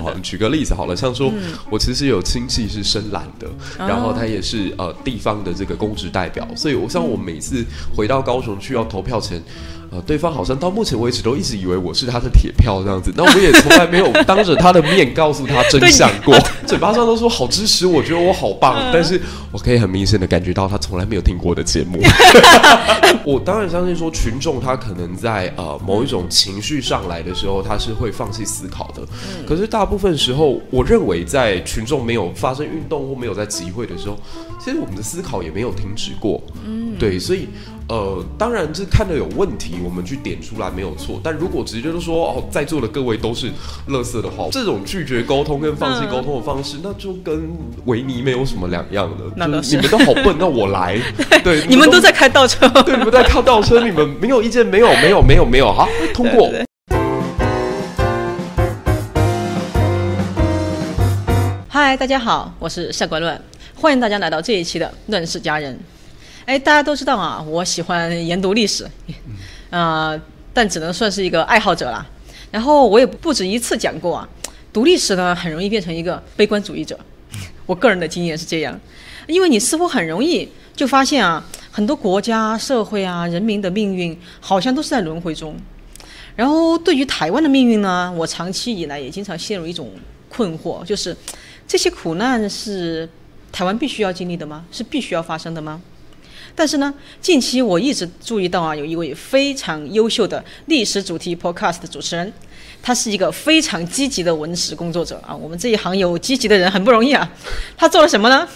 好，举个例子好了，像说、我其实有亲戚是深蓝的，然后他也是呃地方的这个公职代表，所以我像我每次回到高雄去要投票前。呃，对方好像到目前为止都一直以为我是他的铁票这样子，那我也从来没有当着他的面告诉他 真相过，嘴巴上都说好支持我，觉得我好棒，但是我可以很明显的感觉到他从来没有听过我的节目。我当然相信说，群众他可能在呃某一种情绪上来的时候，他是会放弃思考的。可是大部分时候，我认为在群众没有发生运动或没有在集会的时候，其实我们的思考也没有停止过。嗯，对，所以呃，当然这看的有问题，我们去点出来没有错。但如果直接就说哦，在座的各位都是垃圾的话，这种拒绝沟通跟放弃沟通的方式，那就跟维尼没有什么两样的。你们都好笨，那我来。对，你们都在开倒车。对，你们在开倒车，你们没有意见，没有，没有，没有，没有，好，通过。嗨，大家好，我是夏冠论，欢迎大家来到这一期的《乱世佳人》。哎，大家都知道啊，我喜欢研读历史，啊、但只能算是一个爱好者啦。然后我也不止一次讲过啊，读历史呢很容易变成一个悲观主义者。我个人的经验是这样，因为你似乎很容易就发现啊，很多国家、社会啊、人民的命运好像都是在轮回中。然后对于台湾的命运呢，我长期以来也经常陷入一种困惑，就是这些苦难是台湾必须要经历的吗？是必须要发生的吗？但是呢，近期我一直注意到啊，有一位非常优秀的历史主题 podcast 的主持人，他是一个非常积极的文史工作者啊。我们这一行有积极的人很不容易啊。他做了什么呢？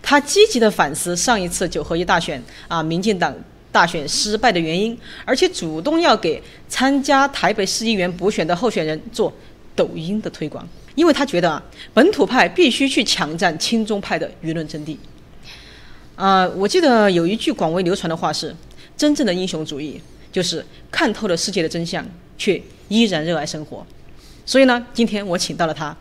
他积极的反思上一次九合一大选啊，民进党大选失败的原因，而且主动要给参加台北市议员补选的候选人做抖音的推广，因为他觉得啊，本土派必须去抢占亲中派的舆论阵地。啊、我记得有一句广为流传的话是：真正的英雄主义就是看透了世界的真相，却依然热爱生活。所以呢，今天我请到了他，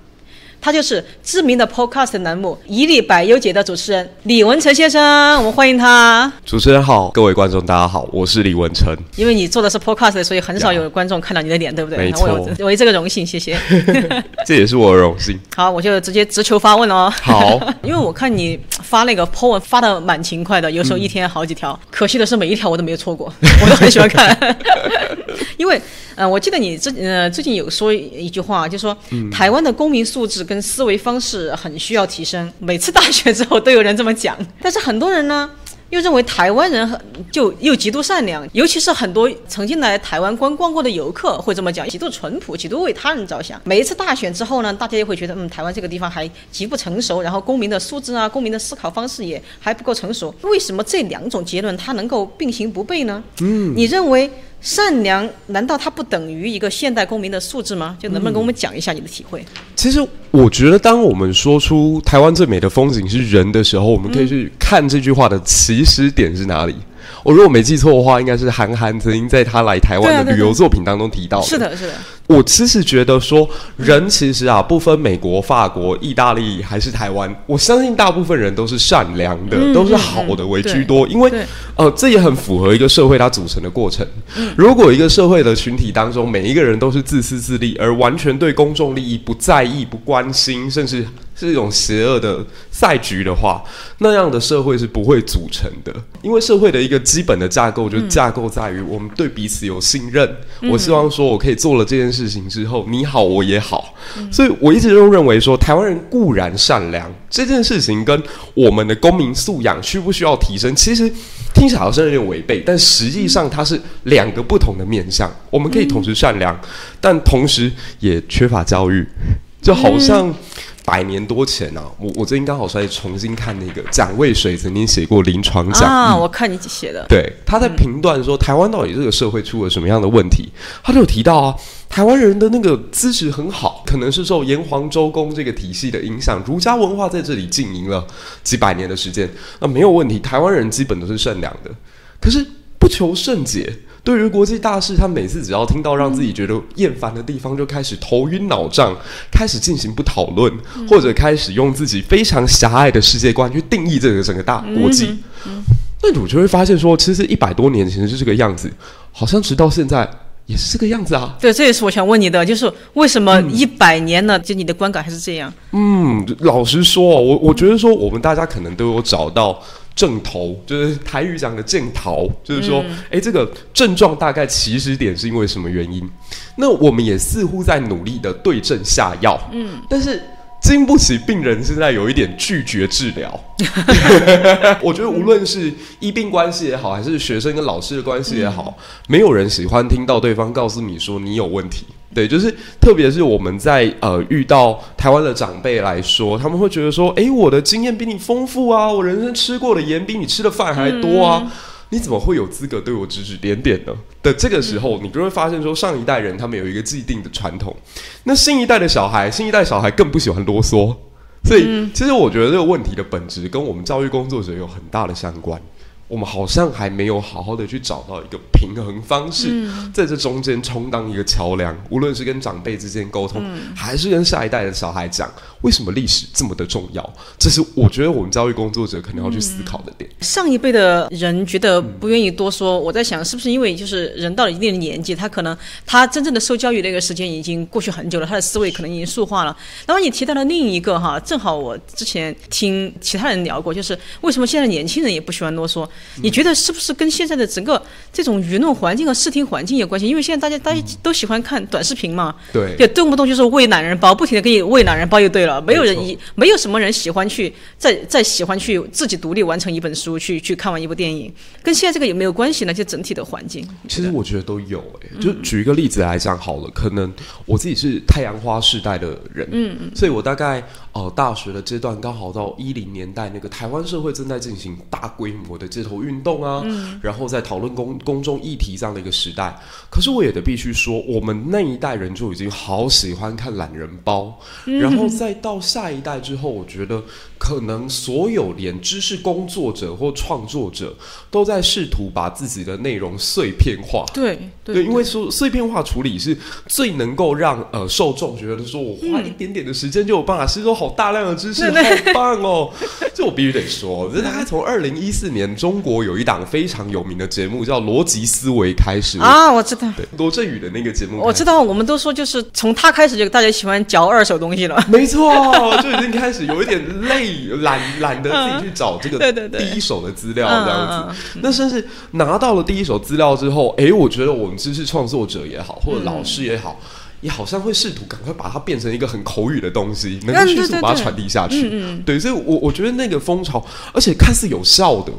他就是知名的 Podcast 栏目《一粒百优解》的主持人李文成先生，我们欢迎他。主持人好，各位观众大家好，我是李文成。因为你做的是 Podcast，所以很少有观众看到你的脸，对不对？没错我有我这个荣幸，谢谢。这也是我的荣幸。好，我就直接直球发问哦。好，因为我看你发那个 po 文发的蛮勤快的，有时候一天好几条。可惜的是每一条我都没有错过，我都很喜欢看。因为呃，我记得你最呃最近有说一句话，就说、台湾的公民素质跟思维方式很需要提升。每次大选之后都有人这么讲，但是很多人呢。又认为台湾人很就又极度善良，尤其是很多曾经来台湾观光过的游客会这么讲，极度淳朴，极度为他人着想。每一次大选之后呢，大家也会觉得，嗯，台湾这个地方还极不成熟，然后公民的素质啊，公民的思考方式也还不够成熟。为什么这两种结论它能够并行不悖呢？嗯，你认为善良难道它不等于一个现代公民的素质吗？就能不能跟我们讲一下你的体会？其实我觉得，当我们说出台湾最美的风景是人的时候，我们可以去看这句话的起始点是哪里。我如果没记错的话，应该是韩寒曾经在他来台湾的旅游作品当中提到是的，是的，我其实觉得说，人其实啊，不分美国、法国、意大利还是台湾，我相信大部分人都是善良的，都是好的为居多。因为对呃，这也很符合一个社会它组成的过程。如果一个社会的群体当中，每一个人都是自私自利，而完全对公众利益不在意、不关心，甚至是一种邪恶的赛局的话，那样的社会是不会组成的。因为社会的一个基本的架构，就架构在于我们对彼此有信任。我希望说我可以做了这件事情之后，你好我也好。所以我一直都认为说，台湾人固然善良，这件事情跟我们的公民素养需不需要提升，其实听起来好像有点违背，但实际上它是两个不同的面向。我们可以同时善良，但同时也缺乏教育，就好像。百年多前啊，我我最近刚好在重新看那个蒋渭水曾经写过《临床讲》啊，我看你写的，对，他在评断说台湾到底这个社会出了什么样的问题，他就有提到啊，台湾人的那个资质很好，可能是受炎黄周公这个体系的影响，儒家文化在这里经营了几百年的时间，那没有问题，台湾人基本都是善良的，可是不求甚解。对于国际大事，他每次只要听到让自己觉得厌烦的地方，就开始头晕脑胀，开始进行不讨论，或者开始用自己非常狭隘的世界观去定义这个整个大国际。那我就会发现说，其实一百多年前是这个样子，好像直到现在也是这个样子啊。对，这也是我想问你的，就是为什么一百年了，就你的观感还是这样？嗯，老实说，我我觉得说，我们大家可能都有找到正头，就是台语讲的正头，就是说，哎，这个症状大概起始点是因为什么原因？那我们也似乎在努力的对症下药，嗯，但是。经不起病人现在有一点拒绝治疗，我觉得无论是医病关系也好，还是学生跟老师的关系也好，没有人喜欢听到对方告诉你说你有问题。对，就是特别是我们在呃遇到台湾的长辈来说，他们会觉得说，哎，我的经验比你丰富啊，我人生吃过的盐比你吃的饭还多啊。你怎么会有资格对我指指点点呢？的这个时候，你就会发现说，上一代人他们有一个既定的传统，那新一代的小孩，新一代小孩更不喜欢啰嗦，所以其实我觉得这个问题的本质跟我们教育工作者有很大的相关。我们好像还没有好好的去找到一个平衡方式，在这中间充当一个桥梁，无论是跟长辈之间沟通，还是跟下一代的小孩讲，为什么历史这么的重要？这是我觉得我们教育工作者可能要去思考的点。上一辈的人觉得不愿意多说，我在想是不是因为就是人到了一定的年纪，他可能他真正的受教育那个时间已经过去很久了，他的思维可能已经塑化了。然后你提到了另一个哈，正好我之前听其他人聊过，就是为什么现在年轻人也不喜欢啰嗦？你觉得是不是跟现在的整个这种舆论环境和视听环境有关系？因为现在大家大家都喜欢看短视频嘛，对，也动不动就是喂懒人包，不停的给你喂懒人包就对了。没有人一没有什么人喜欢去再再喜欢去自己独立完成一本书，去去看完一部电影，跟现在这个有没有关系呢？就整体的环境，其实我觉得都有诶。就举一个例子来讲好了，可能我自己是太阳花世代的人，嗯嗯，所以我大概呃大学的阶段刚好到一零年代，那个台湾社会正在进行大规模的街头运动啊，嗯然后在讨论公公众议题这样的一个时代。可是我也得必须说，我们那一代人就已经好喜欢看懒人包，然后再到下一代之后，我觉得可能所有连知识工作者或创作者都在试图把自己的内容碎片化。对对，因为说碎片化处理是最能够让呃受众觉得说我花一点点的时间就有办法吸收好大量的知识，好棒哦！这我必须得说，这大概从二零一四年中国有一档非常有名的节目叫《逻辑思维》开始。啊，我知道，对罗振宇的那个节目，我知道，我们都说就是从他开始就大家喜欢嚼二手东西了，没错，就已经开始有一点累，懒懒得自己去找这个第一手的资料这样子。那甚至拿到了第一手资料之后，哎，我觉得我们知识创作者也好，或者老师也好。也好像会试图赶快把它变成一个很口语的东西，能够迅速把它传递下去。对，所以，我我觉得那个风潮，而且看似有效的，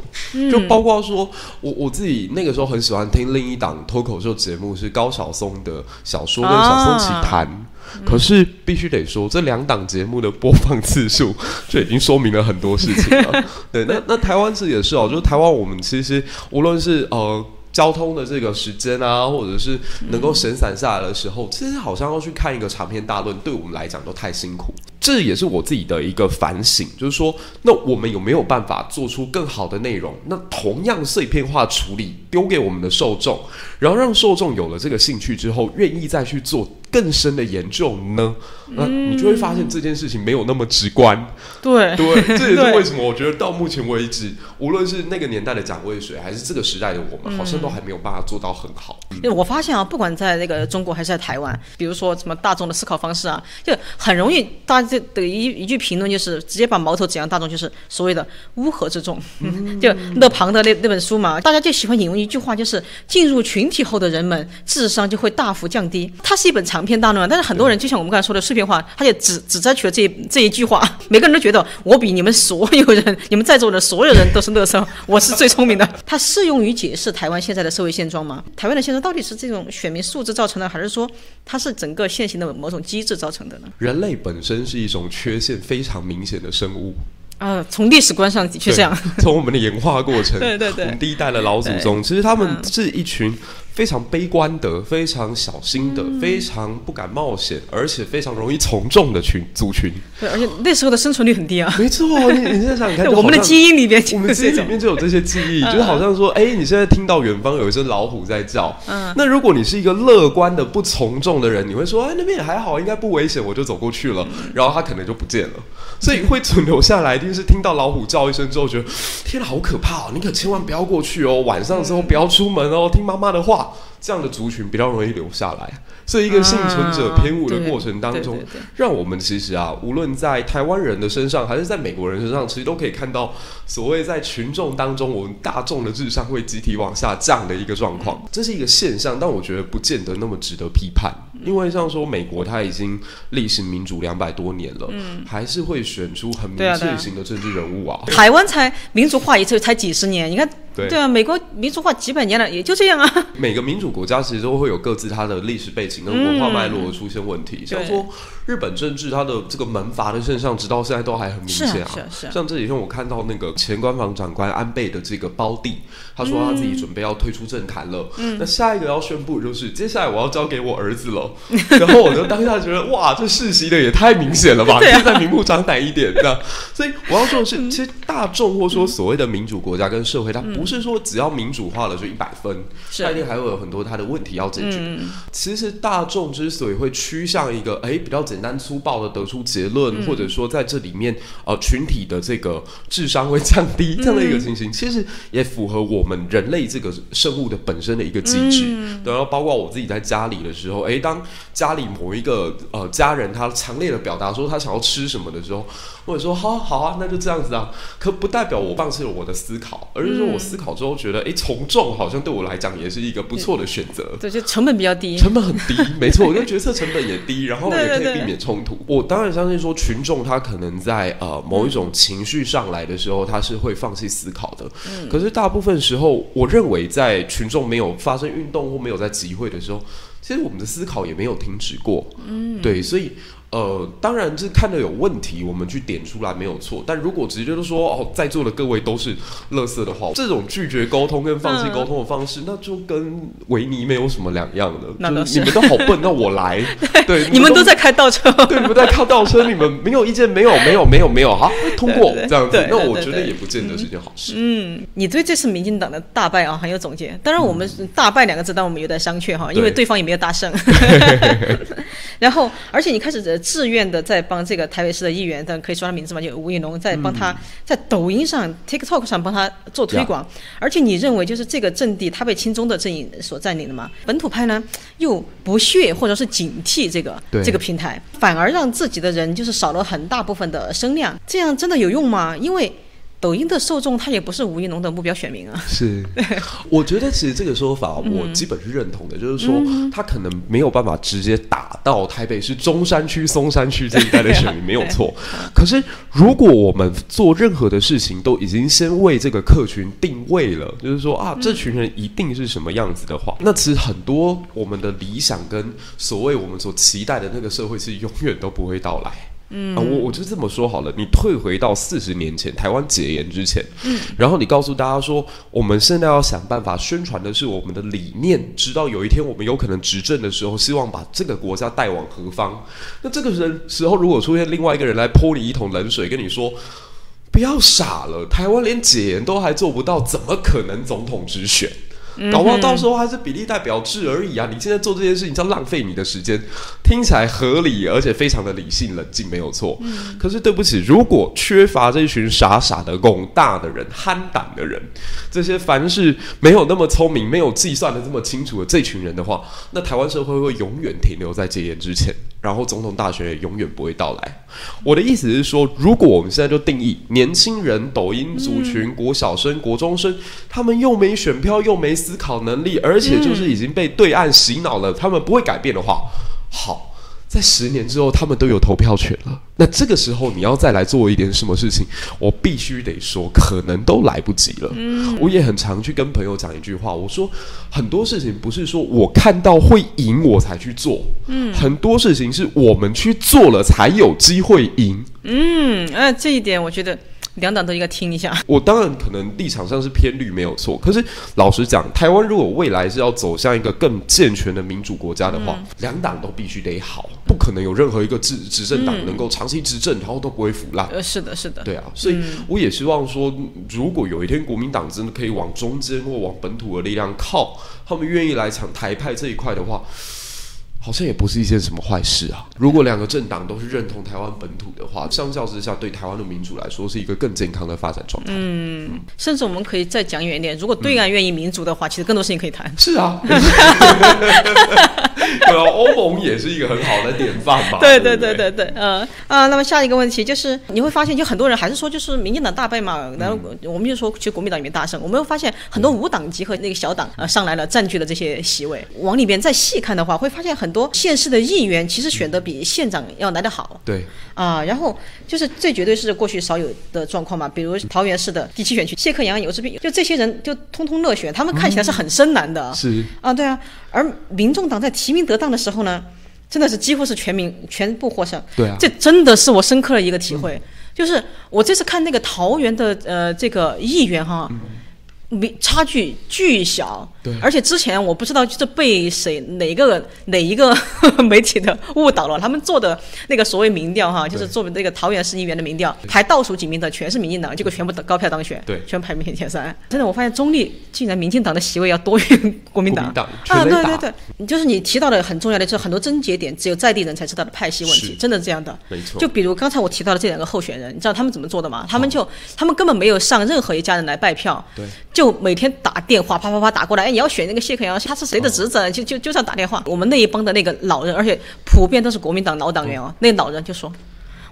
就包括说，我我自己那个时候很喜欢听另一档脱口秀节目，是高晓松的小说跟小松奇谈。可是必须得说，这两档节目的播放次数 就已经说明了很多事情了。对，那那台湾是也是哦，就是台湾我们其实无论是呃。交通的这个时间啊，或者是能够闲散下来的时候，其实好像要去看一个长篇大论，对我们来讲都太辛苦。这也是我自己的一个反省，就是说，那我们有没有办法做出更好的内容？那同样碎片化处理，丢给我们的受众，然后让受众有了这个兴趣之后，愿意再去做。更深的研究呢？那你就会发现这件事情没有那么直观。对对，这也是为什么我觉得到目前为止，无论是那个年代的蒋渭水，还是这个时代的我们，好像都还没有办法做到很好。我发现啊，不管在那个中国还是在台湾，比如说什么大众的思考方式啊，就很容易大家的一一句评论就是直接把矛头指向大众，就是所谓的乌合之众。就勒庞的那那本书嘛，大家就喜欢引用一句话，就是进入群体后的人们智商就会大幅降低。它是一本长。篇大论，但是很多人就像我们刚才说的碎片化，他就只只摘取了这这一句话。每个人都觉得我比你们所有人，你们在座的所有人都是乐生，我是最聪明的。它适用于解释台湾现在的社会现状吗？台湾的现状到底是这种选民素质造成的，还是说它是整个现行的某种机制造成的呢？人类本身是一种缺陷非常明显的生物呃，从历史观上的确这样。从我们的演化过程，对对对，我们第一代的老祖宗，其实他们是一群。非常悲观的，非常小心的，非常不敢冒险，而且非常容易从众的群族群。对，而且那时候的生存率很低啊。没错，你你现在想看，我们的基因里面，我们基因里面就有这些记忆，就好像说，哎，你现在听到远方有一只老虎在叫，嗯，那如果你是一个乐观的、不从众的人，你会说，哎，那边也还好，应该不危险，我就走过去了，然后它可能就不见了。所以会存留下来，一定是听到老虎叫一声之后，觉得天哪，好可怕哦！你可千万不要过去哦，晚上的时候不要出门哦，听妈妈的话。这样的族群比较容易留下来。所以，一个幸存者偏误的过程当中，让我们其实啊，无论在台湾人的身上，还是在美国人身上，其实都可以看到所谓在群众当中，我们大众的智商会集体往下降的一个状况。这是一个现象，但我觉得不见得那么值得批判。因为像说美国，它已经历史民主两百多年了，嗯，还是会选出很明确型的政治人物啊。台湾才民主化一次才几十年，你看，对啊，美国民主化几百年了，也就这样啊。每个民主国家其实都会有各自它的历史背景跟文化脉络出现问题，像说日本政治它的这个门阀的现象，直到现在都还很明显啊。像这几天我看到那个前官房长官安倍的这个胞弟，他说他自己准备要退出政坛了，嗯，那下一个要宣布就是接下来我要交给我儿子了。然后我就当下觉得，哇，这世袭的也太明显了吧！现在明目张胆一点的。所以我要说的是，其实大众或说所谓的民主国家跟社会，它不是说只要民主化了就一百分，它一定还会有很多它的问题要解决。其实大众之所以会趋向一个哎比较简单粗暴的得出结论，或者说在这里面呃群体的这个智商会降低这样的一个情形，其实也符合我们人类这个生物的本身的一个机制。然后包括我自己在家里的时候，哎当。家里某一个呃家人，他强烈的表达说他想要吃什么的时候，或者说好好啊，那就这样子啊，可不代表我放弃了我的思考，而是说我思考之后觉得，哎，从众好像对我来讲也是一个不错的选择。对，就成本比较低，成本很低，没错，我觉得决策成本也低，然后也可以避免冲突。我当然相信说群众他可能在呃某一种情绪上来的时候，他是会放弃思考的。嗯，可是大部分时候，我认为在群众没有发生运动或没有在集会的时候。其实我们的思考也没有停止过，嗯，对，所以。呃，当然这看的有问题，我们去点出来没有错。但如果直接都说哦，在座的各位都是垃圾的话，这种拒绝沟通跟放弃沟通的方式，那就跟维尼没有什么两样的。那都是你们都好笨，那我来。对，你们都在开倒车。对，你们在开倒车，你们没有意见，没有，没有，没有，没有，好，通过这样子。那我觉得也不见得是件好事。嗯，你对这次民进党的大败啊很有总结。当然，我们大败两个字，但我们有点商榷哈，因为对方也没有大胜。然后，而且你开始自愿的在。帮这个台北市的议员，但可以说他名字吗？就吴以农在帮他，在抖音上、TikTok 上帮他做推广。而且你认为，就是这个阵地，他被亲中的阵营所占领了吗？本土派呢，又不屑或者是警惕这个这个平台，反而让自己的人就是少了很大部分的声量。这样真的有用吗？因为。抖音的受众他也不是吴亦农的目标选民啊。是，我觉得其实这个说法我基本是认同的，就是说他可能没有办法直接打到台北市中山区、松山区这一带的选民，没有错。可是如果我们做任何的事情都已经先为这个客群定位了，就是说啊，这群人一定是什么样子的话，那其实很多我们的理想跟所谓我们所期待的那个社会，是永远都不会到来。嗯，我我就这么说好了，你退回到四十年前台湾解严之前，嗯，然后你告诉大家说，我们现在要想办法宣传的是我们的理念，直到有一天我们有可能执政的时候，希望把这个国家带往何方。那这个人时候，如果出现另外一个人来泼你一桶冷水，跟你说不要傻了，台湾连解严都还做不到，怎么可能总统直选？搞不好到时候还是比例代表制而已啊！你现在做这件事情叫浪费你的时间，听起来合理，而且非常的理性冷静，没有错。可是对不起，如果缺乏这群傻傻的拱大的人、憨胆的人，这些凡是没有那么聪明、没有计算的这么清楚的这群人的话，那台湾社会会永远停留在戒严之前。然后总统大选也永远不会到来。我的意思是说，如果我们现在就定义年轻人、抖音族群、国小生、国中生，他们又没选票，又没思考能力，而且就是已经被对岸洗脑了，他们不会改变的话，好。在十年之后，他们都有投票权了。那这个时候，你要再来做一点什么事情，我必须得说，可能都来不及了。嗯，我也很常去跟朋友讲一句话，我说很多事情不是说我看到会赢我才去做，嗯，很多事情是我们去做了才有机会赢。嗯，啊，这一点我觉得。两党都应该听一下。我当然可能立场上是偏绿没有错，可是老实讲，台湾如果未来是要走向一个更健全的民主国家的话，两党都必须得好，不可能有任何一个执执政党能够长期执政，然后都不会腐烂。呃，是的，是的。对啊，所以我也希望说，如果有一天国民党真的可以往中间或往本土的力量靠，他们愿意来抢台派这一块的话。好像也不是一件什么坏事啊。如果两个政党都是认同台湾本土的话，相较之下，对台湾的民主来说是一个更健康的发展状态。嗯，甚至我们可以再讲远一点，如果对岸愿意民主的话，其实更多事情可以谈。是啊。对啊，欧盟也是一个很好的典范嘛。对对对对对对，嗯啊，那么下一个问题就是，你会发现，就很多人还是说，就是民进党大败嘛，然后我们就说，其实国民党里面大胜。我们会发现很多无党籍和那个小党呃上来了，占据了这些席位。往里边再细看的话，会发现很多县市的议员其实选的比县长要来得好。对啊，然后就是这绝对是过去少有的状况嘛。比如桃园市的第七选区，谢克阳、游志斌，就这些人就通通乐选，他们看起来是很深蓝的。是啊，对啊。而民众党在提名得当的时候呢，真的是几乎是全民全部获胜。对啊，这真的是我深刻的一个体会。就是我这次看那个桃园的呃这个议员哈。没差距巨小，对，而且之前我不知道就是被谁哪个哪一个 媒体的误导了，他们做的那个所谓民调哈，就是做那个桃园市议员的民调，排倒数几名的全是民进党，结果全部高票当选，对，全排名前三。真的，我发现中立竟然民进党的席位要多于 国民党啊！对对对，就是你提到的很重要的，就是很多症结点只有在地人才知道的派系问题，真的是这样的。没错。就比如刚才我提到的这两个候选人，你知道他们怎么做的吗？他们就他们根本没有上任何一家人来拜票，对。就每天打电话，啪啪啪打过来，哎，你要选那个谢克阳，他是谁的侄子？就就就这样打电话。我们那一帮的那个老人，而且普遍都是国民党老党员哦，那老人就说。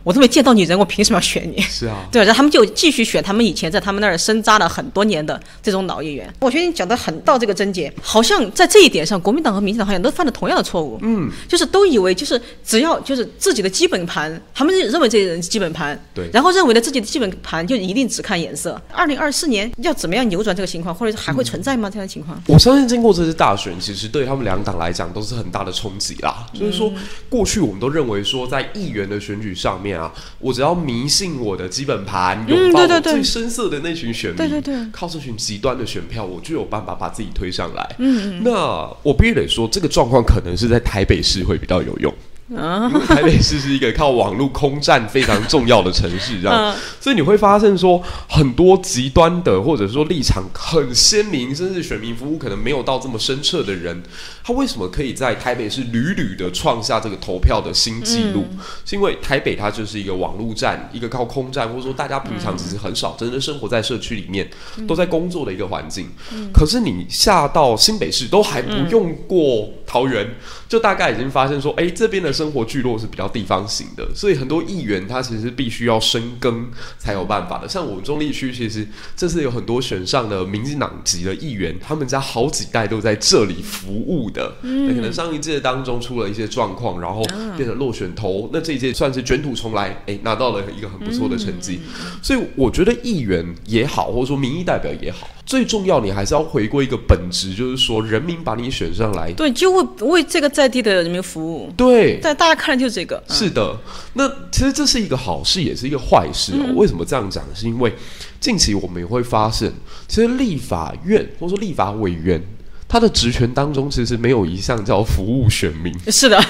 我都没见到你人，我凭什么要选你？是啊，对，然后他们就继续选他们以前在他们那儿深扎了很多年的这种老议员。我觉得你讲的很到这个症结，好像在这一点上，国民党和民进党好像都犯了同样的错误。嗯，就是都以为就是只要就是自己的基本盘，他们认为这些人基本盘，对，然后认为呢自己的基本盘就一定只看颜色。二零二四年要怎么样扭转这个情况，或者是还会存在吗？这样的情况？我相信经过这次大选，其实对他们两党来讲都是很大的冲击啦。就是说，过去我们都认为说，在议员的选举上面啊，我只要迷信我的基本盘，拥抱我最深色的那群选民，对对对，靠这群极端的选票，我就有办法把自己推上来。嗯，那我必须得说，这个状况可能是在台北市会比较有用。啊，台北市是一个靠网络空战非常重要的城市，这样，所以你会发现说，很多极端的或者说立场很鲜明，甚至选民服务可能没有到这么深彻的人，他为什么可以在台北市屡屡的创下这个投票的新纪录？是因为台北它就是一个网络战，一个靠空战，或者说大家平常其实很少真的生活在社区里面，都在工作的一个环境。可是你下到新北市都还不用过桃园，就大概已经发现说，哎，这边的。生活聚落是比较地方型的，所以很多议员他其实必须要深耕才有办法的。像我们中立区，其实这次有很多选上的民进党籍的议员，他们家好几代都在这里服务的。那可能上一届当中出了一些状况，然后变成落选头，那这一届算是卷土重来，哎，拿到了一个很不错的成绩。所以我觉得议员也好，或者说民意代表也好。最重要，你还是要回归一个本质，就是说人民把你选上来，对，就会为这个在地的人民服务。对，但大家看的就是这个。是的，那其实这是一个好事，也是一个坏事哦。为什么这样讲？是因为近期我们也会发现，其实立法院或者说立法委员。他的职权当中其实没有一项叫服务选民，是的。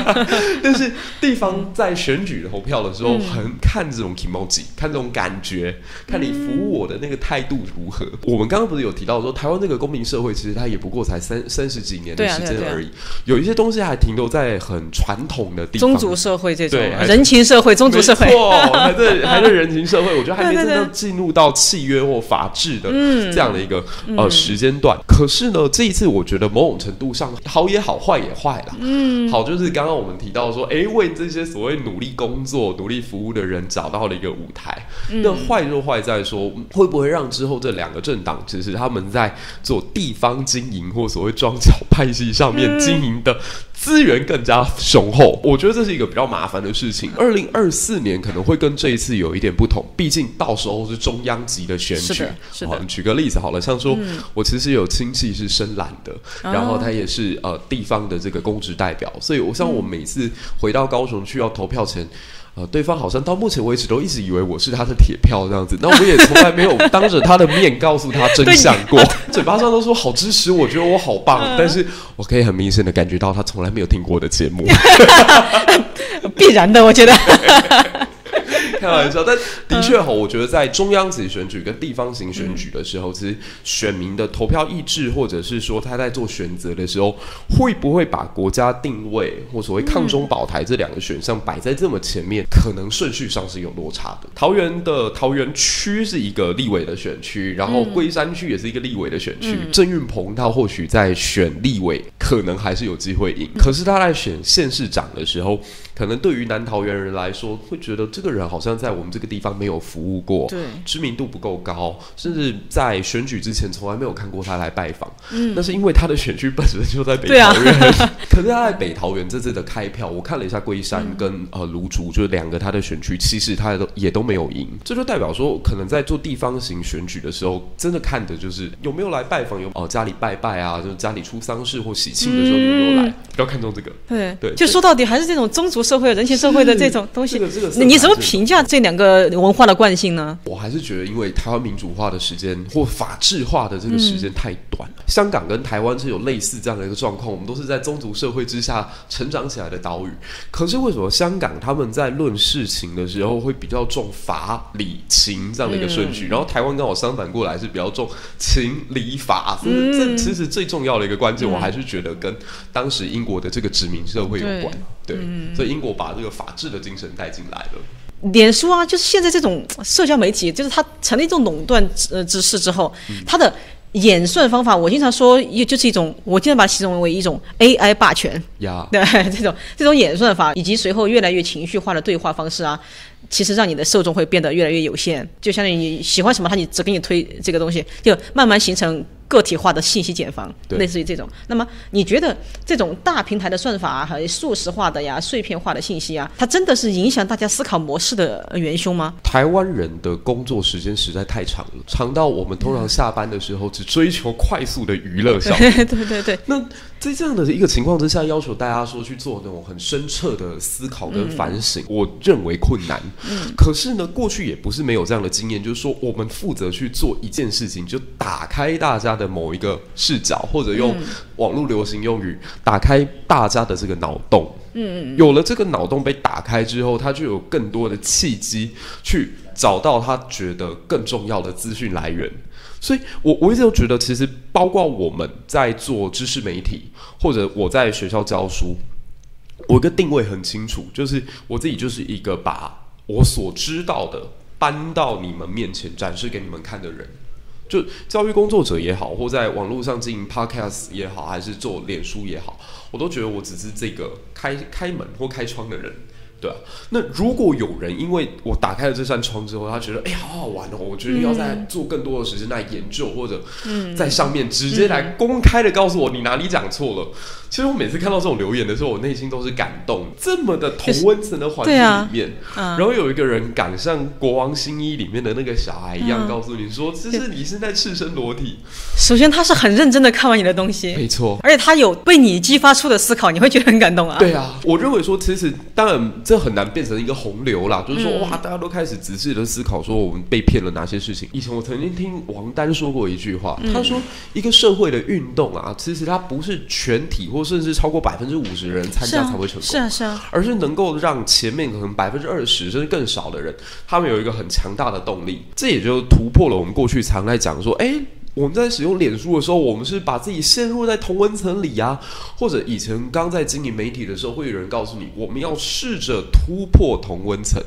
但是地方在选举投票的时候，很看这种 emoji，看这种感觉，看你服务我的那个态度如何。我们刚刚不是有提到说，台湾这个公民社会其实它也不过才三三十几年的时间而已，有一些东西还停留在很传统的地方，宗族社会这种人情社会，宗族社会，还在 还在人情社会，我觉得还没真正进入到契约或法治的这样的一个呃时间段。可是呢，这这一次，我觉得某种程度上好也好，坏也坏了。嗯，好就是刚刚我们提到说，哎，为这些所谓努力工作、努力服务的人找到了一个舞台。那坏就坏在说，会不会让之后这两个政党，其实他们在做地方经营或所谓庄脚派系上面经营的。资源更加雄厚，我觉得这是一个比较麻烦的事情。二零二四年可能会跟这一次有一点不同，毕竟到时候是中央级的选举。好，举个例子好了，像说我其实有亲戚是深蓝的，然后他也是呃地方的这个公职代表，所以我像我每次回到高雄去要投票前。呃，对方好像到目前为止都一直以为我是他的铁票这样子，那我也从来没有 当着他的面告诉他真相过，嘴巴上都说好支持，我觉得我好棒，但是我可以很明显的感觉到他从来没有听过我的节目，必然的，我觉得。开玩笑，但的确哈，我觉得在中央级选举跟地方型选举的时候，其实选民的投票意志，或者是说他在做选择的时候，会不会把国家定位或所谓抗中保台这两个选项摆在这么前面，可能顺序上是有落差的。桃园的桃园区是一个立委的选区，然后龟山区也是一个立委的选区。郑运鹏他或许在选立委，可能还是有机会赢，可是他在选县市长的时候。可能对于南桃园人来说，会觉得这个人好像在我们这个地方没有服务过，对，知名度不够高，甚至在选举之前从来没有看过他来拜访。嗯，那是因为他的选区本身就在北桃园。可是他在北桃园这次的开票，我看了一下龟山跟呃芦竹，就是两个他的选区，其实他都也都没有赢。这就代表说，可能在做地方型选举的时候，真的看的就是有没有来拜访，有哦家里拜拜啊，就是家里出丧事或喜庆的时候有没有来，比较看重这个。对对，就说到底还是这种宗族。社会人情社会的这种东西，这个这个，你怎么评价这两个文化的惯性呢？我还是觉得，因为台湾民主化的时间或法制化的这个时间太短了。香港跟台湾是有类似这样的一个状况，我们都是在宗族社会之下成长起来的岛屿。可是为什么香港他们在论事情的时候会比较重法理情这样的一个顺序，然后台湾刚好相反过来是比较重情理法。这其实最重要的一个关键，我还是觉得跟当时英国的这个殖民社会有关。对，所以英国把这个法治的精神带进来了。脸书啊，就是现在这种 社交媒体，就是它成了一种垄断呃之势之后，它的演算方法，我经常说，也就是一种，我经常把它形容为一种 AI 霸权。呀，对，这种这种演算法以及随后越来越情绪化的对话方式啊，其实让你的受众会变得越来越有限。就相当于你喜欢什么，他你只给你推这个东西，就慢慢形成。个体化的信息茧房，类似于这种。那么，你觉得这种大平台的算法和速食化的呀、碎片化的信息啊，它真的是影响大家思考模式的元凶吗？台湾人的工作时间实在太长了，长到我们通常下班的时候只追求快速的娱乐效果。对对对。那在这样的一个情况之下，要求大家说去做那种很深彻的思考跟反省，我认为困难。嗯。可是呢，过去也不是没有这样的经验，就是说我们负责去做一件事情，就打开大家的。的某一个视角，或者用网络流行用语，打开大家的这个脑洞。嗯嗯，有了这个脑洞被打开之后，他就有更多的契机去找到他觉得更重要的资讯来源。所以，我我一直都觉得，其实包括我们在做知识媒体，或者我在学校教书，我一个定位很清楚，就是我自己就是一个把我所知道的搬到你们面前展示给你们看的人。就教育工作者也好，或在网络上经营 podcast 也好，还是做脸书也好，我都觉得我只是这个开开门或开窗的人。对啊，那如果有人因为我打开了这扇窗之后，他觉得哎好好玩哦，我决定要在做更多的时间来研究，或者在上面直接来公开的告诉我你哪里讲错了。其实我每次看到这种留言的时候，我内心都是感动。这么的同温层的环境里面，然后有一个人敢像《国王新衣》里面的那个小孩一样，告诉你说，其实你是在赤身裸体。首先，他是很认真的看完你的东西，没错，而且他有被你激发出的思考，你会觉得很感动啊。对啊，我认为说，其实当然这很难变成一个洪流啦，就是说哇，大家都开始仔细的思考，说我们被骗了哪些事情。以前我曾经听王丹说过一句话，他说一个社会的运动啊，其实它不是全体或。甚至超过百分之五十的人参加才会成功，是啊是啊，而是能够让前面可能百分之二十甚至更少的人，他们有一个很强大的动力，这也就突破了我们过去常在讲说，哎，我们在使用脸书的时候，我们是把自己陷入在同温层里啊，或者以前刚在经营媒体的时候，会有人告诉你，我们要试着突破同温层。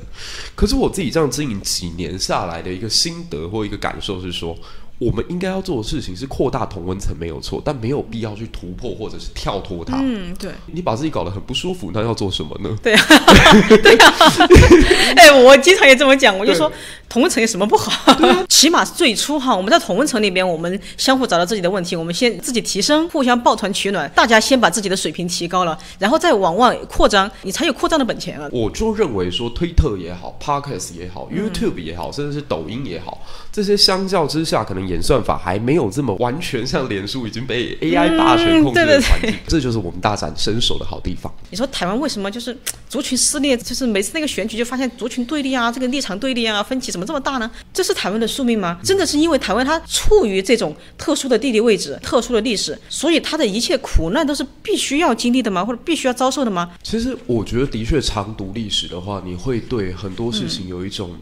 可是我自己这样经营几年下来的一个心得或一个感受是说。我们应该要做的事情是扩大同温层，没有错，但没有必要去突破或者是跳脱它。嗯，对。你把自己搞得很不舒服，那要做什么呢？对啊，对啊。哎，我经常也这么讲，我就说同温层有什么不好？起码最初哈，我们在同温层里边，我们相互找到自己的问题，我们先自己提升，互相抱团取暖，大家先把自己的水平提高了，然后再往外扩张，你才有扩张的本钱啊。我就认为说，推特也好，Podcast 也好，YouTube 也好，甚至是抖音也好，这些相较之下可能。演算法还没有这么完全像脸书已经被 AI 霸权控制的环境，这就是我们大展身手的好地方。你说台湾为什么就是族群撕裂？就是每次那个选举就发现族群对立啊，这个立场对立啊，分歧怎么么这么大呢？这是台湾的宿命吗？真的是因为台湾它处于这种特殊的地理位置、特殊的历史，所以它的一切苦难都是必须要经历的吗？或者必须要遭受的吗？其实我觉得，的确常读历史的话，你会对很多事情有一种。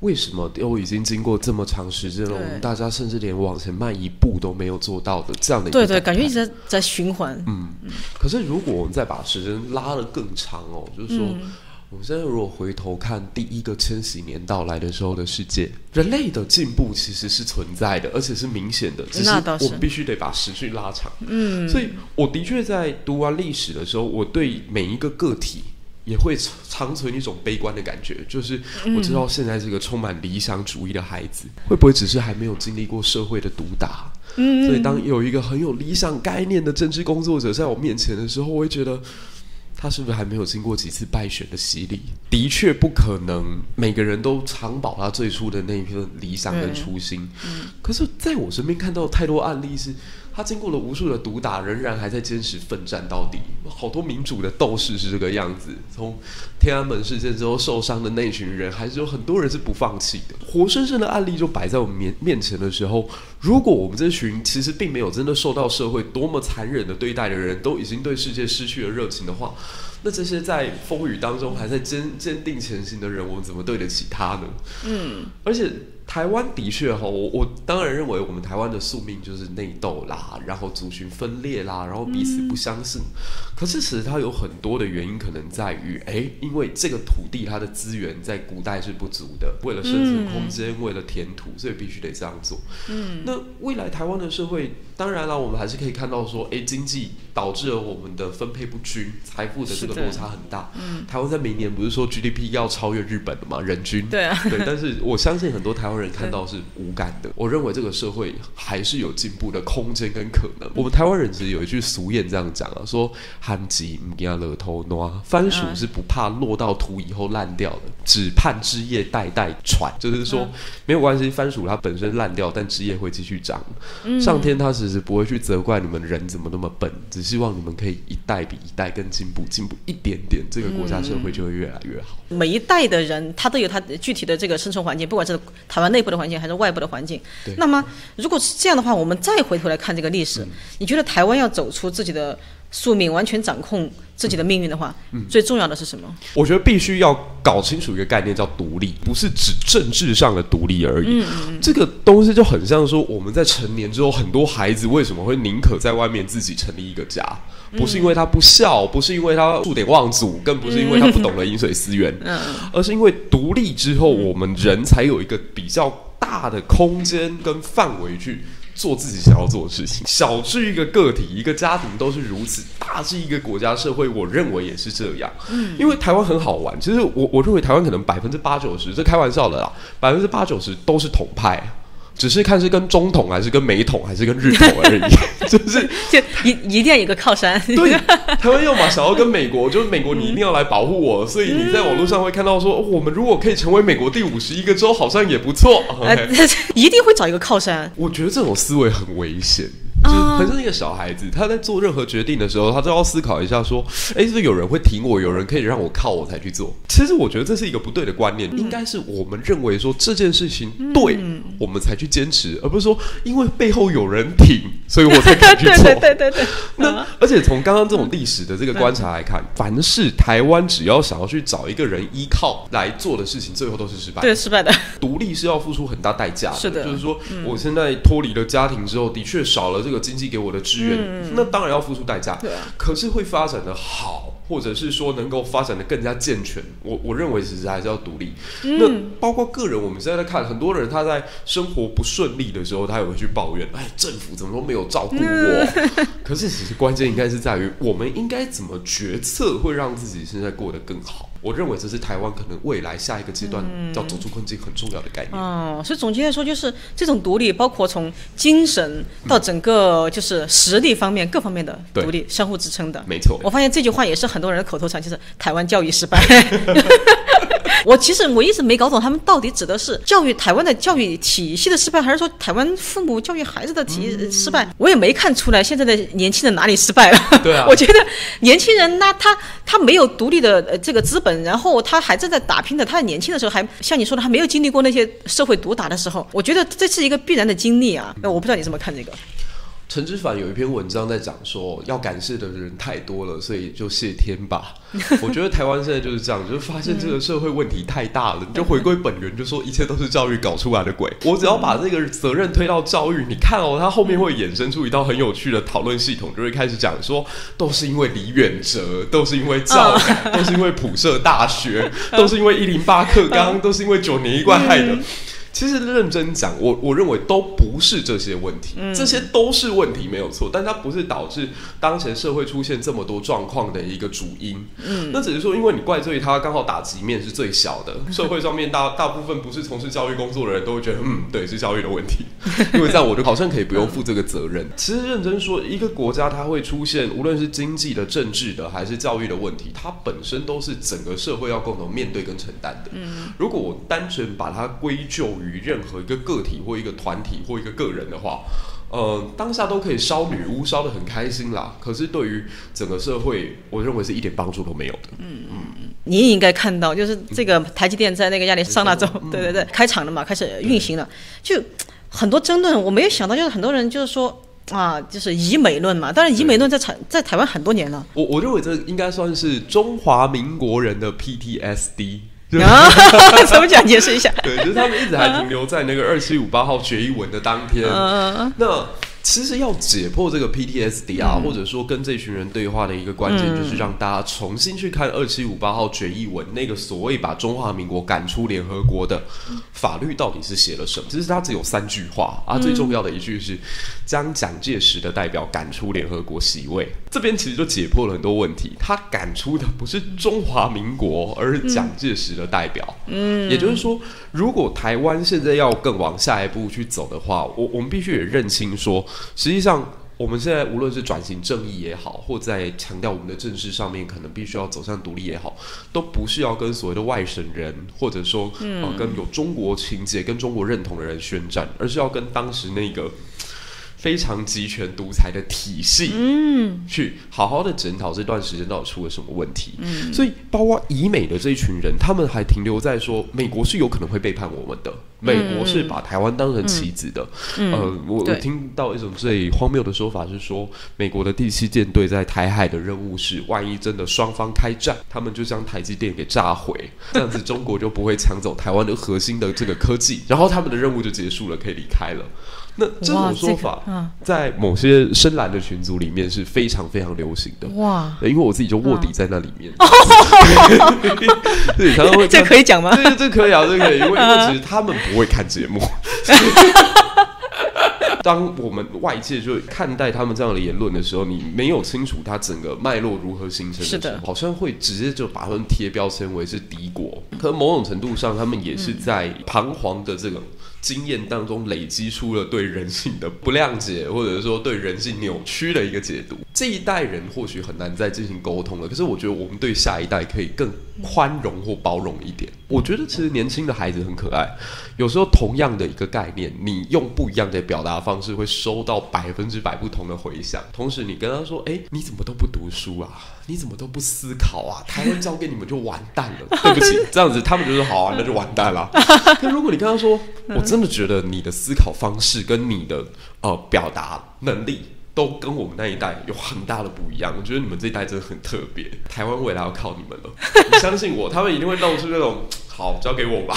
为什么都已经经过这么长时间了，我们大家甚至连往前迈一步都没有做到的这样的一个？对对，感觉一直在在循环。嗯，可是如果我们再把时间拉得更长哦，就是说，我们现在如果回头看第一个千禧年到来的时候的世界，人类的进步其实是存在的，而且是明显的。只是我们必须得把时序拉长。嗯，所以我的确在读完历史的时候，我对每一个个体。也会长存一种悲观的感觉，就是我知道现在这个充满理想主义的孩子，会不会只是还没有经历过社会的毒打？嗯，所以当有一个很有理想概念的政治工作者在我面前的时候，我会觉得他是不是还没有经过几次败选的洗礼？的确不可能每个人都长保他最初的那一份理想跟初心。嗯，可是在我身边看到太多案例是。他经过了无数的毒打，仍然还在坚持奋战到底。好多民主的斗士是这个样子。从天安门事件之后受伤的那群人，还是有很多人是不放弃的。活生生的案例就摆在我们面面前的时候，如果我们这群其实并没有真的受到社会多么残忍的对待的人，都已经对世界失去了热情的话，那这些在风雨当中还在坚坚定前行的人，我们怎么对得起他呢？嗯，而且。台湾的确哈，我我当然认为我们台湾的宿命就是内斗啦，然后族群分裂啦，然后彼此不相信。可是其实它有很多的原因，可能在于，哎，因为这个土地它的资源在古代是不足的，为了生存空间，为了填土，所以必须得这样做。嗯，那未来台湾的社会，当然了，我们还是可以看到说，哎，经济导致了我们的分配不均，财富的这个落差很大。嗯，台湾在明年不是说 GDP 要超越日本的嘛，人均。对啊。对，但是 我相信很多台湾。人看到是无感的，我认为这个社会还是有进步的空间跟可能。我们台湾人其实有一句俗谚这样讲啊，说“憨吉唔惊乐头挪”，番薯是不怕落到土以后烂掉了，只盼枝叶代代传。就是说没有关系，番薯它本身烂掉，但枝叶会继续长。上天他其实不会去责怪你们人怎么那么笨，只希望你们可以一代比一代更进步，进步一点点，这个国家社会就会越来越好。每一代的人他都有他具体的这个生存环境，不管是台湾。内部的环境还是外部的环境？那么如果是这样的话，我们再回头来看这个历史，你觉得台湾要走出自己的宿命，完全掌控自己的命运的话，最重要的是什么？我觉得必须要搞清楚一个概念，叫独立，不是指政治上的独立而已。这个东西就很像说，我们在成年之后，很多孩子为什么会宁可在外面自己成立一个家？不是因为他不孝，不是因为他数典忘祖，更不是因为他不懂得饮水思源，而是因为独立之后，我们人才有一个比较大的空间跟范围去做自己想要做的事情。小至一个个体、一个家庭都是如此，大至一个国家社会，我认为也是这样。嗯，因为台湾很好玩，其实我我认为台湾可能百分之八九十，这开玩笑的啦，百分之八九十都是统派。只是看是跟中统还是跟美统还是跟日统而已，就是就一一定要有个靠山。对，台湾要嘛想要跟美国，就是美国你一定要来保护我，所以你在网络上会看到说，我们如果可以成为美国第五十一个州，好像也不错。一定会找一个靠山。我觉得这种思维很危险。就是很像一个小孩子，他在做任何决定的时候，他都要思考一下，说：“哎，是不是有人会挺我，有人可以让我靠我才去做。”其实我觉得这是一个不对的观念，应该是我们认为说这件事情对，我们才去坚持，而不是说因为背后有人挺，所以我才敢去做。对对对对。那而且从刚刚这种历史的这个观察来看，凡是台湾只要想要去找一个人依靠来做的事情，最后都是失败。对，失败的。独立是要付出很大代价的。是的。就是说，我现在脱离了家庭之后，的确少了这个。经济给我的支援，那当然要付出代价。对啊，可是会发展的好，或者是说能够发展的更加健全，我我认为其实还是要独立。那包括个人，我们现在在看很多人他在生活不顺利的时候，他也会去抱怨：“哎，政府怎么都没有照顾我。” 可是其实关键应该是在于，我们应该怎么决策会让自己现在过得更好。我认为这是台湾可能未来下一个阶段要走出困境很重要的概念。哦，所以总结来说，就是这种独立，包括从精神到整个就是实力方面各方面的独立，相互支撑的。没错。我发现这句话也是很多人的口头禅，就是台湾教育失败。我其实我一直没搞懂他们到底指的是教育台湾的教育体系的失败，还是说台湾父母教育孩子的体失败？我也没看出来现在的年轻人哪里失败了。对啊 我觉得年轻人那他他没有独立的呃这个资本，然后他还正在打拼的，他年轻的时候还像你说的，还没有经历过那些社会毒打的时候，我觉得这是一个必然的经历啊。那我不知道你怎么看这个。陈之凡有一篇文章在讲说，要感谢的人太多了，所以就谢天吧。我觉得台湾现在就是这样，就是发现这个社会问题太大了，你就回归本源，就说一切都是教育搞出来的鬼。我只要把这个责任推到教育，你看哦，它后面会衍生出一道很有趣的讨论系统，就会开始讲说，都是因为李远哲，都是因为教改，都是因为普社大学，都是因为一零八课纲，都是因为九年一贯害的。其实认真讲，我我认为都不是这些问题，这些都是问题没有错，但它不是导致当前社会出现这么多状况的一个主因。嗯，那只是说，因为你怪罪他刚好打击面是最小的，社会上面大大部分不是从事教育工作的人都会觉得，嗯，对，是教育的问题，因为这样我就好像可以不用负这个责任。其实认真说，一个国家它会出现无论是经济的、政治的还是教育的问题，它本身都是整个社会要共同面对跟承担的。嗯，如果我单纯把它归咎于于任何一个个体或一个团体或一个个人的话，呃，当下都可以烧女巫烧的很开心啦。可是对于整个社会，我认为是一点帮助都没有的。嗯嗯，你也应该看到，就是这个台积电在那个亚利桑那州，对对对，开厂了嘛，开始运行了，就很多争论。我没有想到，就是很多人就是说。啊，就是以美论嘛，当然以美论在台在台湾很多年了。我我认为这应该算是中华民国人的 PTSD。啊，怎么讲？解释一下。对，就是他们一直还停留在那个二七五八号决议文的当天。那其实要解破这个 PTSD 啊，或者说跟这群人对话的一个关键，就是让大家重新去看二七五八号决议文那个所谓把中华民国赶出联合国的法律到底是写了什么。其实它只有三句话啊，最重要的一句是将蒋介石的代表赶出联合国席位。这边其实就解破了很多问题。他赶出的不是中华民国，而是蒋介石的代表。嗯，也就是说，如果台湾现在要更往下一步去走的话，我我们必须也认清说。实际上，我们现在无论是转型正义也好，或在强调我们的政治上面，可能必须要走向独立也好，都不是要跟所谓的外省人，或者说呃跟有中国情节、跟中国认同的人宣战，而是要跟当时那个。非常集权独裁的体系，嗯，去好好的检讨这段时间到底出了什么问题。嗯，所以包括以美的这一群人，他们还停留在说美国是有可能会背叛我们的，美国是把台湾当成棋子的。呃，我我听到一种最荒谬的说法是说，美国的第七舰队在台海的任务是，万一真的双方开战，他们就将台积电给炸毁，这样子中国就不会抢走台湾的核心的这个科技，然后他们的任务就结束了，可以离开了。那这种说法，在某些深蓝的群组里面是非常非常流行的。哇！因为我自己就卧底在那里面。对，常常会 这可以讲吗？这这可以啊，这可以，因为 因为其实他们不会看节目。当我们外界就看待他们这样的言论的时候，你没有清楚他整个脉络如何形成的时候，好像会直接就把他们贴标签为是敌国。可能某种程度上，他们也是在彷徨的这个。经验当中累积出了对人性的不谅解，或者说对人性扭曲的一个解读。这一代人或许很难再进行沟通了，可是我觉得我们对下一代可以更宽容或包容一点。我觉得其实年轻的孩子很可爱，有时候同样的一个概念，你用不一样的表达方式，会收到百分之百不同的回响。同时，你跟他说：“哎，你怎么都不读书啊？你怎么都不思考啊？台湾交给你们就完蛋了。”对不起，这样子他们就说：“好啊，那就完蛋了。”那如果你跟他说：“我真的觉得你的思考方式跟你的呃表达能力都跟我们那一代有很大的不一样。我觉得你们这一代真的很特别，台湾未来要靠你们了。你相信我，他们一定会露出那种好交给我吧。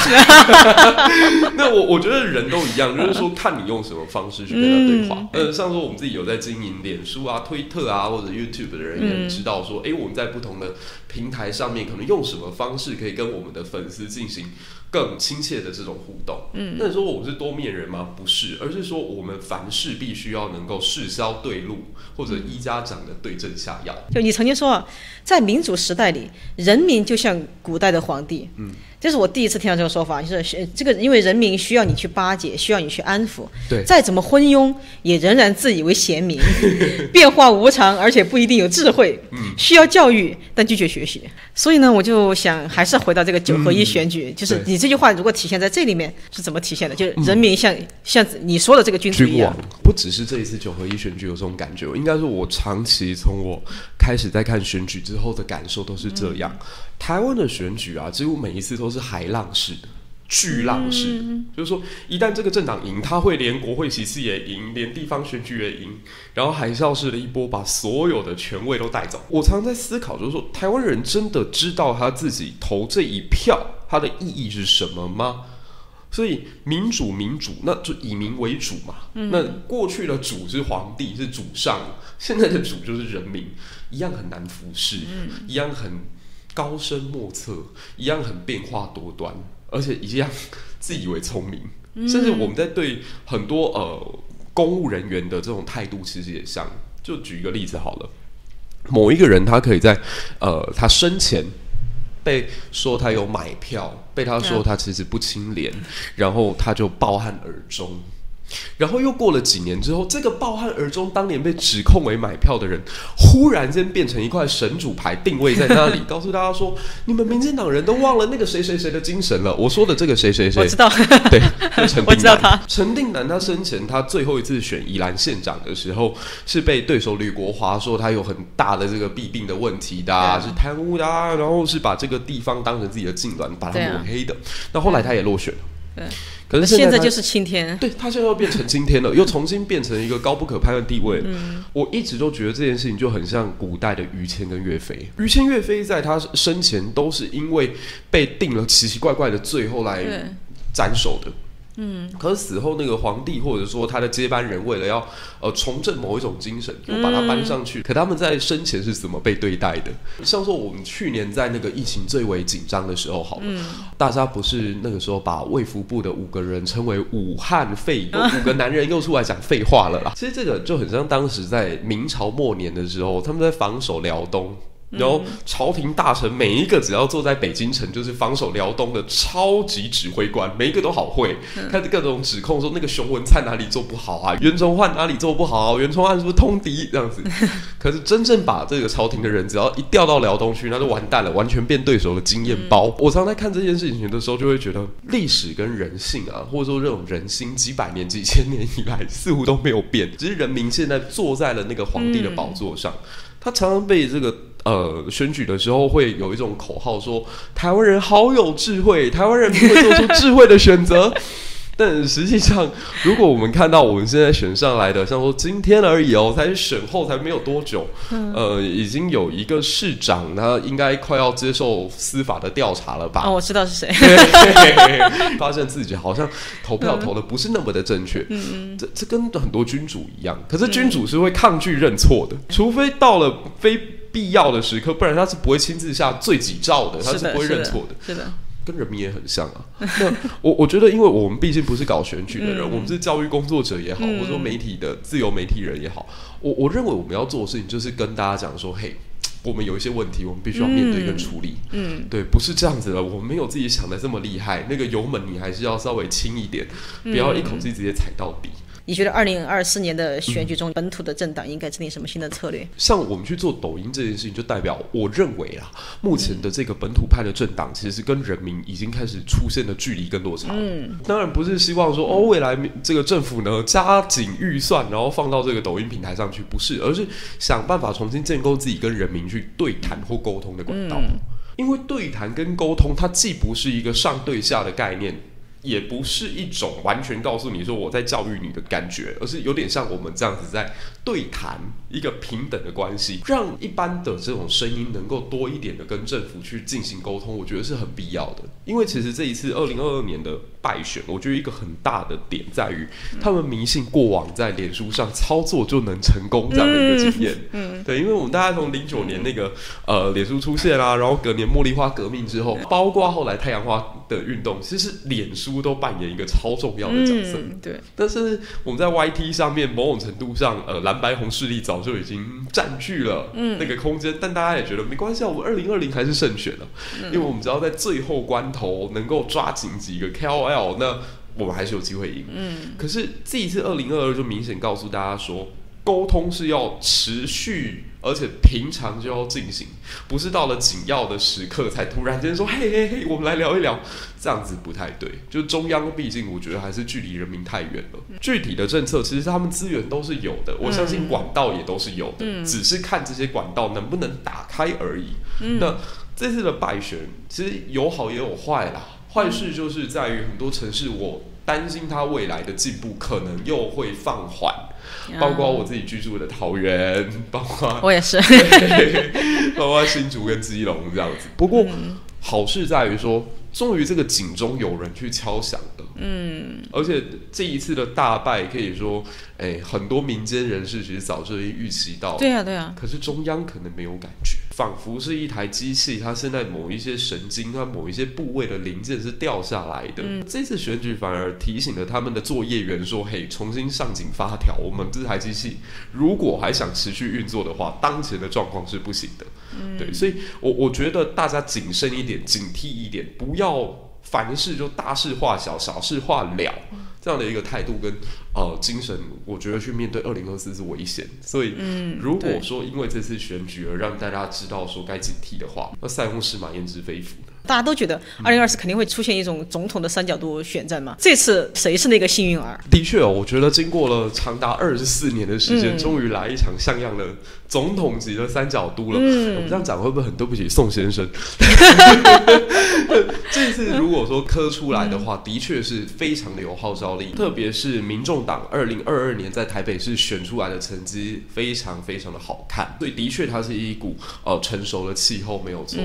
那我我觉得人都一样，就是说看你用什么方式去跟他对话。呃，像说我们自己有在经营脸书啊、推特啊或者 YouTube 的人也知道说，哎，我们在不同的平台上面可能用什么方式可以跟我们的粉丝进行。更亲切的这种互动，嗯，那你说我们是多面人吗？不是，而是说我们凡事必须要能够事消对路，或者一家长的对症下药。就你曾经说，在民主时代里，人民就像古代的皇帝，嗯，就这是我第一次听到这个说法，就是是这个因为人民需要你去巴结，需要你去安抚，对。再怎么昏庸，也仍然自以为贤明，变化无常，而且不一定有智慧，嗯。需要教育，但拒绝学习。所以呢，我就想还是回到这个九合一选举，就是你这句话如果体现在这里面是怎么体现的？就是人民像、像你说的这个君主一样，不只是这一次九合一选举有这种感觉，应该说我长期从我开始在看选举之后的感受都是这样。台湾的选举啊，几乎每一次都是海浪式的。巨浪式，就是说，一旦这个政党赢，他会连国会席次也赢，连地方选举也赢，然后海啸式的一波把所有的权位都带走。我常常在思考，就是说，台湾人真的知道他自己投这一票，它的意义是什么吗？所以民主民主，那就以民为主嘛。那过去的主是皇帝是主上，现在的主就是人民，一样很难服侍，一样很高深莫测，一样很变化多端，而且一样自以为聪明。甚至我们在对很多呃公务人员的这种态度，其实也像。就举一个例子好了，某一个人他可以在呃他生前。被说他有买票，被他说他其实不清廉，然后他就抱憾而终。然后又过了几年之后，这个抱憾而终当年被指控为买票的人，忽然间变成一块神主牌定位在那里，告诉大家说：你们民进党人都忘了那个谁谁谁的精神了。我说的这个谁谁谁，我知道，对，陈定南我知道他。陈定南他生前他最后一次选宜兰县长的时候，是被对手吕国华说他有很大的这个弊病的问题的、啊，啊是贪污的、啊，然后是把这个地方当成自己的痉挛，把它对啊抹黑的。那后来他也落选了。对，可是在现在就是青天。对他现在又变成青天了，又重新变成一个高不可攀的地位。我一直都觉得这件事情就很像古代的于谦跟岳飞。于谦、岳飞在他生前都是因为被定了奇奇怪怪的罪，后来斩首的。嗯，可是死后那个皇帝或者说他的接班人，为了要呃重振某一种精神，又把他搬上去。可他们在生前是怎么被对待的？像说我们去年在那个疫情最为紧张的时候，好了，大家不是那个时候把卫福部的五个人称为武汉肺，五个男人又出来讲废话了啦。其实这个就很像当时在明朝末年的时候，他们在防守辽东。然后朝廷大臣每一个只要坐在北京城，就是防守辽东的超级指挥官，每一个都好会，开始各种指控说那个熊文灿哪里做不好啊，袁崇焕哪里做不好啊，袁崇焕是不是通敌这样子？可是真正把这个朝廷的人，只要一调到辽东去，那就完蛋了，完全变对手的经验包。我常在看这件事情的时候，就会觉得历史跟人性啊，或者说这种人心，几百年、几千年以来似乎都没有变，只是人民现在坐在了那个皇帝的宝座上。他常常被这个呃选举的时候会有一种口号说台湾人好有智慧，台湾人民会做出智慧的选择。但实际上，如果我们看到我们现在选上来的，像说今天而已哦，才选后才没有多久，呃，已经有一个市长，他应该快要接受司法的调查了吧？哦，我知道是谁。发现自己好像投票投的不是那么的正确，嗯这这跟很多君主一样，可是君主是会抗拒认错的，除非到了非必要的时刻，不然他是不会亲自下罪己诏的，他是，不会认错的。是的，跟人民也很像啊。那我我觉得，因为我们毕竟不是搞选举的人，嗯我们是教育工作者也好，或者说媒体的自由媒体人也好，我我认为我们要做的事情就是跟大家讲说，嘿。我们有一些问题，我们必须要面对跟处理。嗯，对，不是这样子的。我们没有自己想的这么厉害，那个油门你还是要稍微轻一点，不要一口气直接踩到底。你觉得二零二四年的选举中，本土的政党应该制定什么新的策略？像我们去做抖音这件事情，就代表我认为啊，目前的这个本土派的政党，其实是跟人民已经开始出现的距离跟落差。嗯，当然不是希望说哦，未来这个政府呢加紧预算，然后放到这个抖音平台上去，不是，而是想办法重新建构自己跟人民去对谈或沟通的管道。因为对谈跟沟通，它既不是一个上对下的概念。也不是一种完全告诉你说我在教育你的感觉，而是有点像我们这样子在对谈一个平等的关系，让一般的这种声音能够多一点的跟政府去进行沟通，我觉得是很必要的。因为其实这一次二零二二年的败选，我觉得一个很大的点在于他们迷信过往在脸书上操作就能成功这样的一个经验。嗯，对，因为我们大家从零九年那个呃脸书出现啦、然后隔年茉莉花革命之后，包括后来太阳花的运动，其实脸书。书都扮演一个超重要的角色。嗯，对，但是我们在 YT 上面，某种程度上，呃，蓝白红势力早就已经占据了那个空间，但大家也觉得没关系啊，我们二零二零还是胜选了，因为我们只要在最后关头能够抓紧几个 KOL，那我们还是有机会赢。嗯，可是这一次二零二二就明显告诉大家说，沟通是要持续。而且平常就要进行，不是到了紧要的时刻才突然间说嘿嘿嘿，我们来聊一聊，这样子不太对。就中央毕竟我觉得还是距离人民太远了。具体的政策其实他们资源都是有的，我相信管道也都是有的，只是看这些管道能不能打开而已。那这次的败选其实有好也有坏啦，坏事就是在于很多城市，我担心它未来的进步可能又会放缓。包括我自己居住的桃园，包括我也是，包括新竹跟基隆这样子。不过好事在于说，终于这个警钟有人去敲响了。嗯，而且这一次的大败，可以说，哎，很多民间人士其实早就已经预期到。对啊，对啊。可是中央可能没有感觉。仿佛是一台机器，它现在某一些神经、它某一些部位的零件是掉下来的。这次选举反而提醒了他们的作业员说：“嘿，重新上紧发条，我们这台机器如果还想持续运作的话，当前的状况是不行的。”对，所以我我觉得大家谨慎一点，警惕一点，不要凡事就大事化小，小事化了。这样的一个态度跟呃精神，我觉得去面对二零二四是危险。所以，如果说因为这次选举而让大家知道说该警惕的话，那塞翁失马焉知非福呢？大家都觉得二零二四肯定会出现一种总统的三角度选战嘛？这次谁是那个幸运儿？的确哦，我觉得经过了长达二十四年的时间，终于来一场像样的总统级的三角都了。我们这样讲会不会很对不起宋先生？这次如果说磕出来的话，的确是非常的有号召力，特别是民众党二零二二年在台北市选出来的成绩非常非常的好看，所以的确它是一股呃成熟的气候没有错。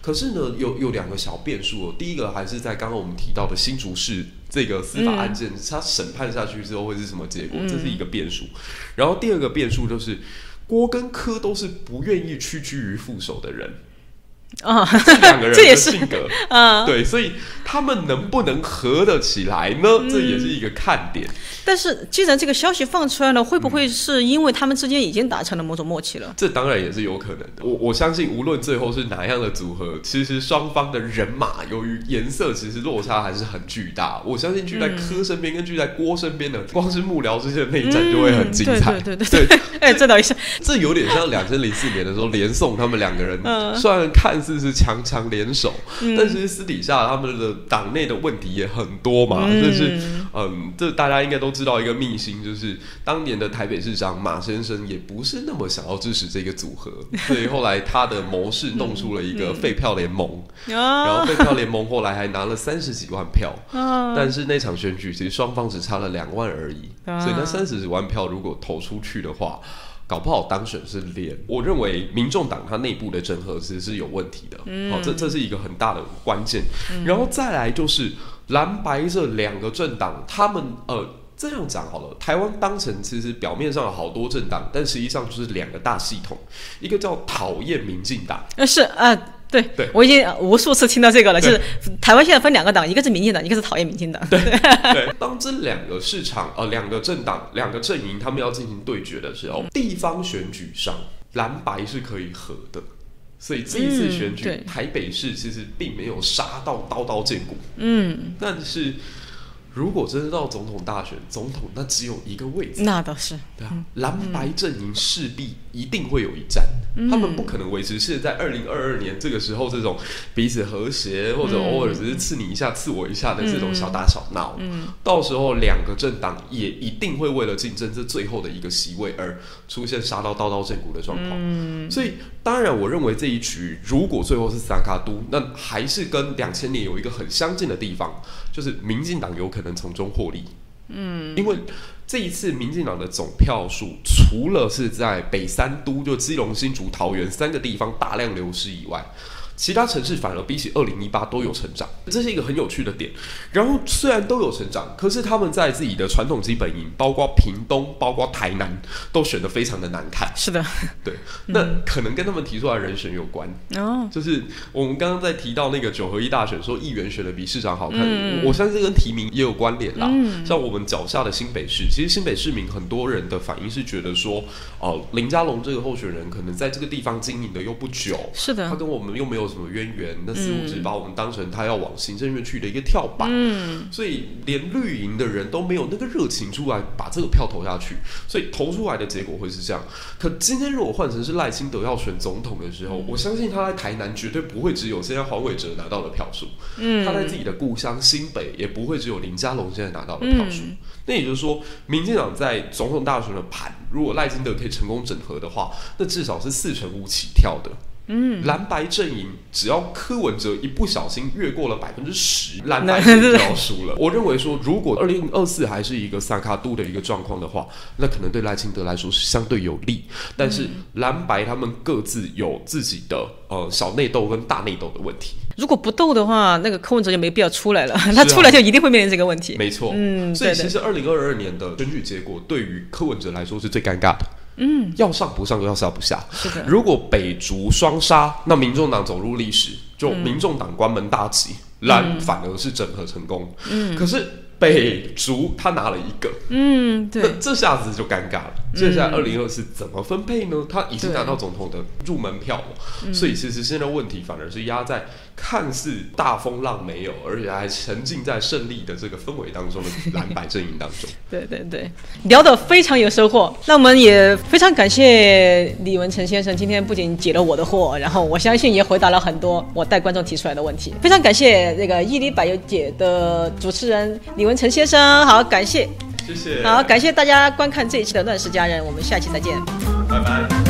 可是呢，有有两个小变数哦。第一个还是在刚刚我们提到的新竹市这个司法案件，它审判下去之后会是什么结果，这是一个变数。然后第二个变数就是郭跟柯都是不愿意屈居于副手的人。啊，这两个人的性格啊，对，所以他们能不能合得起来呢？这也是一个看点。但是，既然这个消息放出来了，会不会是因为他们之间已经达成了某种默契了？这当然也是有可能的。我我相信，无论最后是哪样的组合，其实双方的人马由于颜色其实落差还是很巨大。我相信聚在柯身边跟聚在郭身边的，光是幕僚之间的内战就会很精彩。对对对对，哎，这倒也是。这有点像两千零四年的时候，连宋他们两个人，虽然看似是强强联手，但是私底下他们的党内的问题也很多嘛。就是，嗯，这大家应该都。知道一个秘辛，就是当年的台北市长马先生也不是那么想要支持这个组合，所以后来他的谋士弄出了一个废票联盟，然后废票联盟后来还拿了三十几万票，但是那场选举其实双方只差了两万而已，所以那三十几万票如果投出去的话，搞不好当选是连。我认为民众党它内部的整合其实是有问题的，好，这这是一个很大的关键，然后再来就是蓝白这两个政党，他们呃。这样讲好了，台湾当成其实表面上有好多政党，但实际上就是两个大系统，一个叫讨厌民进党，呃是呃对对，我已经无数次听到这个了，就是台湾现在分两个党，一个是民进党，一个是讨厌民进党。对对，当这两个市场呃两个政党两个阵营他们要进行对决的时候，地方选举上蓝白是可以合的，所以这一次选举台北市其实并没有杀到刀刀见骨，嗯，但是。如果真的到总统大选，总统那只有一个位置，那倒是。对啊，蓝白阵营势必一定会有一战，他们不可能维持是在二零二二年这个时候这种彼此和谐，或者偶尔只是刺你一下、刺我一下的这种小打小闹。嗯，到时候两个政党也一定会为了竞争这最后的一个席位而出现杀到刀刀见骨的状况。嗯，所以当然，我认为这一局如果最后是萨卡都，那还是跟两千年有一个很相近的地方。就是民进党有可能从中获利，嗯，因为这一次民进党的总票数，除了是在北三都就基隆、新竹、桃园三个地方大量流失以外，其他城市反而比起二零一八都有成长，这是一个很有趣的点。然后虽然都有成长，可是他们在自己的传统基本营，包括屏东、包括台南，都选的非常的难看。是的，对，那可能跟他们提出来人选有关。哦，就是我们刚刚在提到那个九合一大选，说议员选的比市长好看，我相信跟提名也有关联啦。像我们脚下的新北市，其实新北市民很多人的反应是觉得说，哦，林佳龙这个候选人可能在这个地方经营的又不久，是的，他跟我们又没有。什么渊源？那似乎是把我们当成他要往行政院去的一个跳板，嗯，所以连绿营的人都没有那个热情出来把这个票投下去，所以投出来的结果会是这样。可今天如果换成是赖清德要选总统的时候，我相信他在台南绝对不会只有现在黄伟哲拿到的票数，嗯，他在自己的故乡新北也不会只有林佳龙现在拿到的票数。那也就是说，民进党在总统大选的盘，如果赖清德可以成功整合的话，那至少是四成五起跳的。嗯，蓝白阵营只要柯文哲一不小心越过了百分之十，蓝白就要输了。我认为说，如果二零二四还是一个萨卡度的一个状况的话，那可能对赖清德来说是相对有利。但是蓝白他们各自有自己的呃小内斗跟大内斗的问题。如果不斗的话，那个柯文哲就没必要出来了。他出来就一定会面临这个问题。没错，嗯，所以其实二零二二年的选举结果对于柯文哲来说是最尴尬的。嗯，要上不上，要下不下。是的，如果北竹双杀，那民众党走入历史，就民众党关门大吉，蓝反而是整合成功。嗯，可是北竹他拿了一个，嗯，对，那这下子就尴尬了。接下来二零二四怎么分配呢？他已经拿到总统的入门票了，所以其实现在问题反而是压在。看似大风浪没有，而且还沉浸在胜利的这个氛围当中的 蓝白阵营当中。对对对，聊得非常有收获。那我们也非常感谢李文成先生，今天不仅解了我的惑，然后我相信也回答了很多我带观众提出来的问题。非常感谢那个伊犁百优姐的主持人李文成先生，好，感谢，谢谢，好，感谢大家观看这一期的《乱世佳人》，我们下期再见，拜拜。